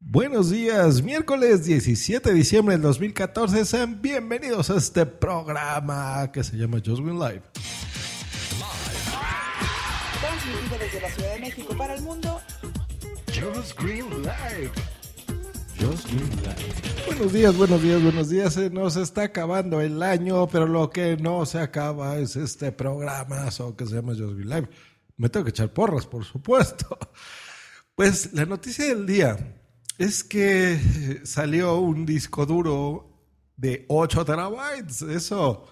Buenos días, miércoles 17 de diciembre del 2014. Sean bienvenidos a este programa que se llama Just Win Live. Transmitido desde la Ciudad de México para el mundo. Just Green Live. Just Green Live. Buenos días, buenos días, buenos días. Se nos está acabando el año, pero lo que no se acaba es este programa que se llama Just Green Live. Me tengo que echar porras, por supuesto. Pues la noticia del día es que salió un disco duro de 8 terabytes. Eso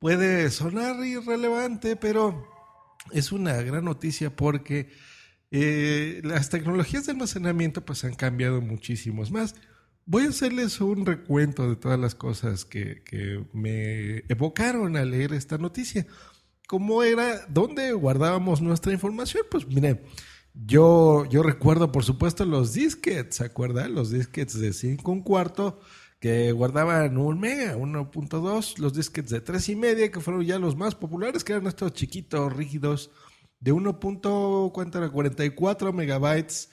puede sonar irrelevante, pero es una gran noticia porque eh, las tecnologías de almacenamiento pues han cambiado muchísimos más. Voy a hacerles un recuento de todas las cosas que, que me evocaron al leer esta noticia. ¿Cómo era? ¿Dónde guardábamos nuestra información? Pues miren, yo, yo recuerdo, por supuesto, los disquets, ¿se acuerdan? Los disquets de 5 un cuarto que guardaban un mega, 1.2, los disquets de 3 y media, que fueron ya los más populares, que eran estos chiquitos rígidos de 1.44 megabytes.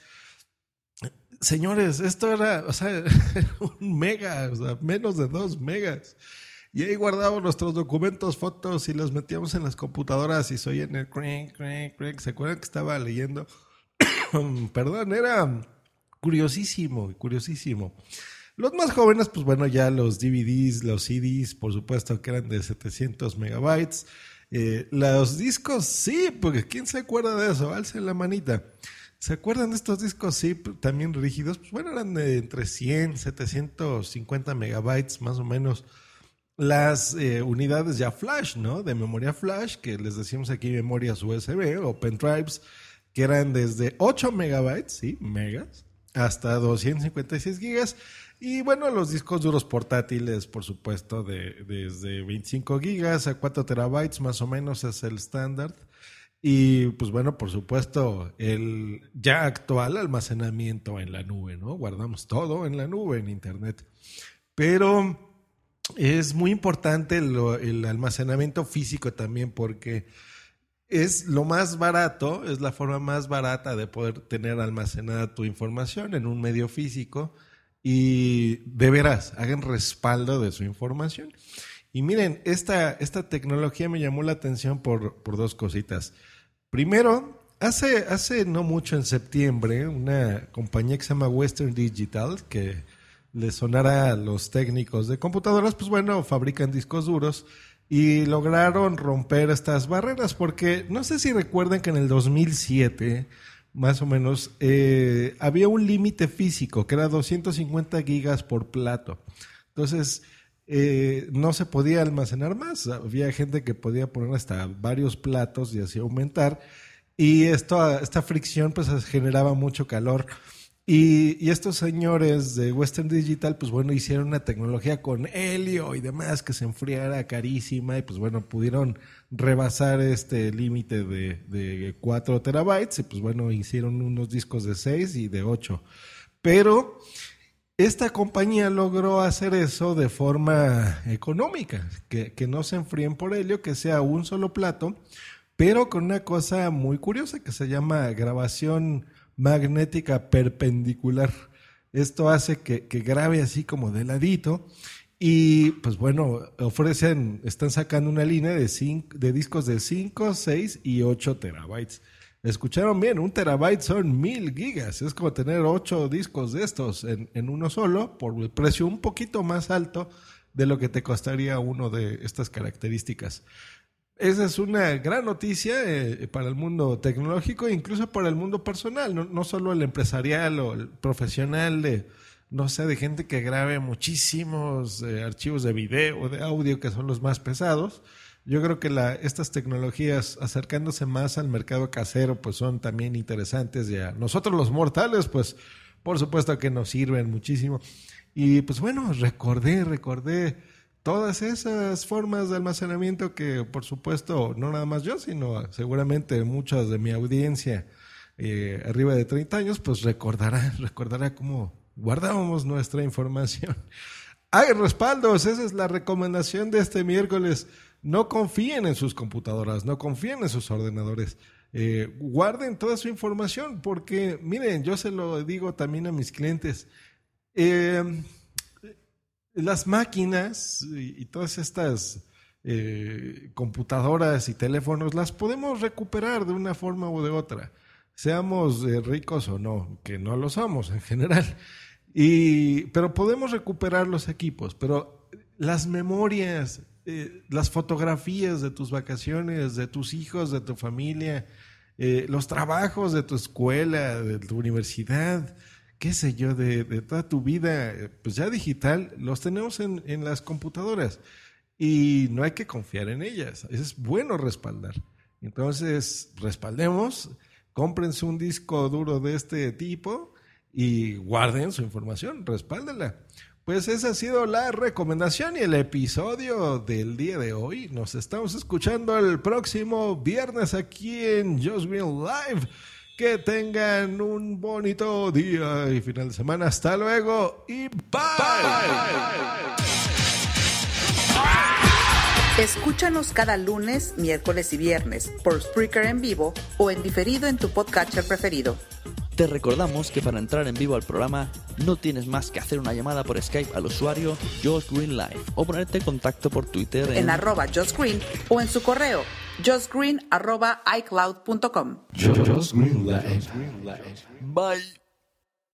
Señores, esto era, o sea, un mega, o sea, menos de 2 megas. Y ahí guardábamos nuestros documentos, fotos y los metíamos en las computadoras y soy en el crank, crank, crank. ¿Se acuerdan que estaba leyendo? perdón, era curiosísimo, curiosísimo. Los más jóvenes, pues bueno, ya los DVDs, los CDs, por supuesto que eran de 700 megabytes. Eh, los discos, sí, porque ¿quién se acuerda de eso? Alce la manita. ¿Se acuerdan de estos discos, sí, también rígidos? Pues bueno, eran de entre 100, 750 megabytes más o menos. Las eh, unidades ya flash, ¿no? De memoria flash, que les decimos aquí memorias USB o pendrives que eran desde 8 megabytes, sí, megas, hasta 256 gigas. Y bueno, los discos duros portátiles, por supuesto, de, desde 25 gigas a 4 terabytes más o menos es el estándar. Y pues bueno, por supuesto, el ya actual almacenamiento en la nube, ¿no? Guardamos todo en la nube, en Internet. Pero es muy importante el almacenamiento físico también porque es lo más barato, es la forma más barata de poder tener almacenada tu información en un medio físico y de veras, hagan respaldo de su información. Y miren, esta, esta tecnología me llamó la atención por, por dos cositas. Primero, hace, hace no mucho en septiembre, una compañía que se llama Western Digital, que le sonará a los técnicos de computadoras, pues bueno, fabrican discos duros y lograron romper estas barreras porque no sé si recuerdan que en el 2007 más o menos eh, había un límite físico que era 250 gigas por plato. Entonces eh, no se podía almacenar más. Había gente que podía poner hasta varios platos y así aumentar. Y esto esta fricción pues generaba mucho calor y, estos señores de Western Digital, pues bueno, hicieron una tecnología con helio y demás que se enfriara carísima y pues bueno, pudieron rebasar este límite de, de 4 terabytes y pues bueno, hicieron unos discos de 6 y de 8. Pero esta compañía logró hacer eso de forma económica, que, que no se enfríen por helio, que sea un solo plato, pero con una cosa muy curiosa que se llama grabación magnética perpendicular. Esto hace que, grabe así como de ladito. Y pues bueno, ofrecen, están sacando una línea de, de discos de 5, 6 y 8 terabytes. Escucharon bien, un terabyte son mil gigas. Es como tener 8 discos de estos en, en uno solo por el precio un poquito más alto de lo que te costaría uno de estas características. Esa es una gran noticia eh, para el mundo tecnológico e incluso para el mundo personal, no, solo el empresarial o el profesional de, no sé, de gente que grabe muchísimos eh, archivos de video o de audio que son los más pesados. Yo creo que la, estas tecnologías acercándose más al mercado casero pues son también interesantes y a nosotros los mortales pues por supuesto que nos sirven muchísimo. Y pues bueno, recordé, recordé todas esas formas de almacenamiento que, por supuesto, no nada más yo, sino seguramente muchas de mi audiencia eh, arriba de 30 años, pues recordará, recordará cómo guardábamos nuestra información. Hay respaldos, esa es la recomendación de este miércoles. No confíen en sus computadoras, no confíen en sus ordenadores. Eh, guarden toda su información porque, miren, yo se lo digo también a mis clientes. Eh, las máquinas y, todas estas eh, computadoras y teléfonos las podemos recuperar de una forma u de otra, seamos ricos o no, que no lo somos en general. Y, pero podemos recuperar los equipos, pero las memorias, eh, las fotografías de tus vacaciones, de tus hijos, de tu familia, eh, los trabajos de tu escuela, de tu universidad, qué sé yo, de, toda tu vida, pues ya digital, los tenemos en, en, las computadoras y no hay que confiar en ellas. Es bueno respaldar. Entonces, respaldemos, cómprense un disco duro de este tipo y guarden su información, respáldenla. Pues esa ha sido la recomendación y el episodio del día de hoy. Nos estamos escuchando el próximo viernes aquí en Just Green Live. Que tengan un bonito día y final de semana. Hasta luego y bye. Escúchanos cada lunes, miércoles y viernes por Spreaker en vivo o en diferido en tu podcatcher preferido. Te recordamos que para entrar en vivo al programa no tienes más que hacer una llamada por Skype al usuario Josh Green Live o ponerte en contacto por Twitter en, arroba Josh Green o en su correo josgreen arroba icloud.com. Bye.